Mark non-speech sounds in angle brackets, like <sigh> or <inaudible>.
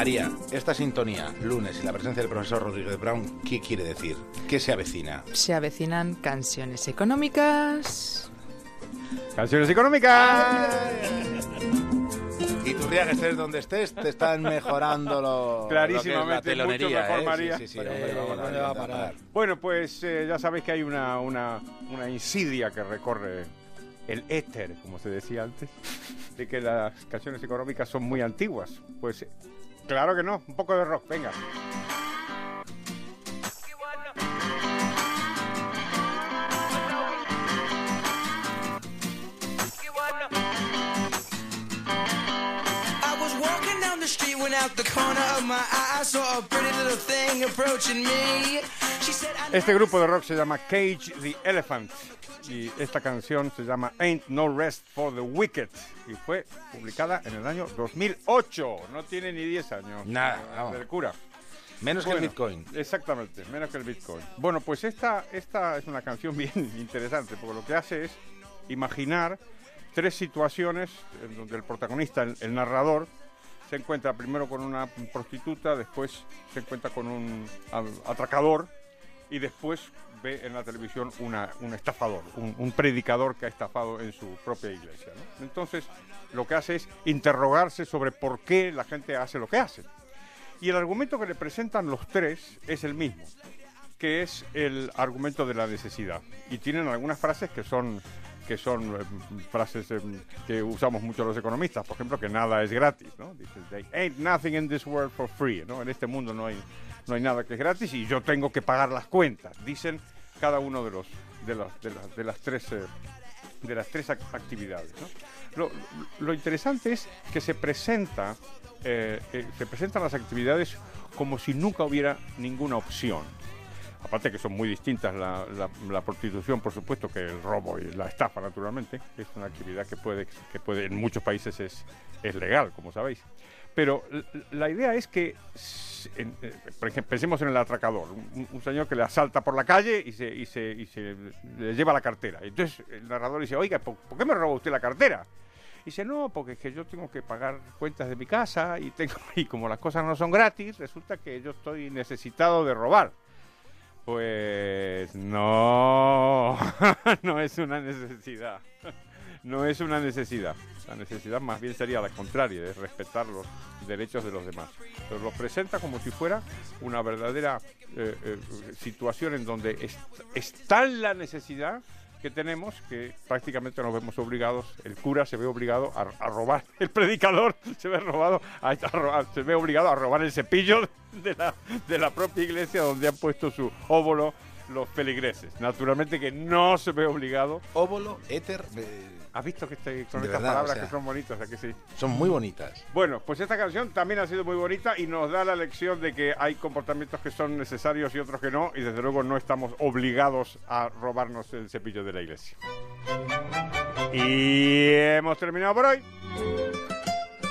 María, esta sintonía, lunes, y la presencia del profesor Rodríguez Brown, ¿qué quiere decir? ¿Qué se avecina? Se avecinan canciones económicas. Canciones económicas. Y tú, que estés donde estés, te están mejorando lo, Clarísimamente, lo que es la mucho telonería, mejor, ¿eh? María. Sí, sí, sí, Pero, hombre, vamos, ¿dónde María, va a parar? Bueno, pues eh, ya sabéis que hay una, una, una insidia que recorre el éter, como se decía antes, de que las canciones económicas son muy antiguas. Pues eh, claro que no, un poco de rock, venga. Street when out the corner of my eye I saw a pretty little thing approaching me. Este grupo de rock se llama Cage the Elephant y esta canción se llama Ain't No Rest for the Wicked y fue publicada en el año 2008. No tiene ni 10 años. Nada, vamos. Del cura. Menos que el Bitcoin. Exactamente, menos que el Bitcoin. Bueno, pues esta, esta es una canción <laughs> bien interesante, porque lo que hace es imaginar tres situaciones en donde el protagonista, el, el narrador, se encuentra primero con una prostituta, después se encuentra con un atracador y después ve en la televisión una- un estafador, un, un predicador que ha estafado en su propia iglesia. ¿no? Entonces, lo que hace es interrogarse sobre por qué la gente hace lo que hace. Y el argumento que le presentan los tres es el mismo, que es el argumento de la necesidad. Y tienen algunas frases que son que son eh, frases eh, que usamos mucho los economistas, por ejemplo, que nada es gratis, ¿no? Dice, "There ain't nothing in this world for free, ¿no? En este mundo no hay no hay nada que es gratis y yo tengo que pagar las cuentas, dicen cada uno de los de las de las, de las tres eh, de las tres ac- actividades. ¿no? Lo, lo interesante es que se presenta, eh, eh, se presentan las actividades como si nunca hubiera ninguna opción. Aparte que son muy distintas la, la- la prostitución, por supuesto, que el robo y la estafa, naturalmente, es una actividad que puede, que puede en muchos países es, es legal, como sabéis. Pero la idea es que, eh, pensemos en el atracador, un, señor que le asalta por la calle y se, le lleva la cartera. Entonces el narrador dice, oiga, ¿por, qué me roba usted la cartera? Y dice, no, porque es que yo tengo que pagar cuentas de mi casa y, <laughs> y como las cosas no son gratis, resulta que yo estoy necesitado de robar. Pues no, <laughs> no es una necesidad. No es una necesidad. La necesidad más bien sería la contraria, de respetar los derechos de los demás. Pero lo presenta como si fuera una verdadera eh, eh, situación en donde es, es la necesidad que tenemos que prácticamente nos vemos obligados, el cura se ve obligado a, a robar, <laughs> el predicador se ve, robado a robar- se ve obligado a robar el cepillo de la, de la propia iglesia donde han puesto su óvulo los feligreses. Naturalmente que no se ve obligado. Óvulo, éter, eh, ¿Has visto que estoy con De estas verdad, palabras o sea. que son bonitas? ¿a que sí? son muy bonitas. Bueno, pues esta canción también ha sido muy bonita y nos da la lección de que hay comportamientos que son necesarios y otros que no, y desde luego no estamos obligados a robarnos el cepillo de la iglesia. Y hemos terminado por hoy.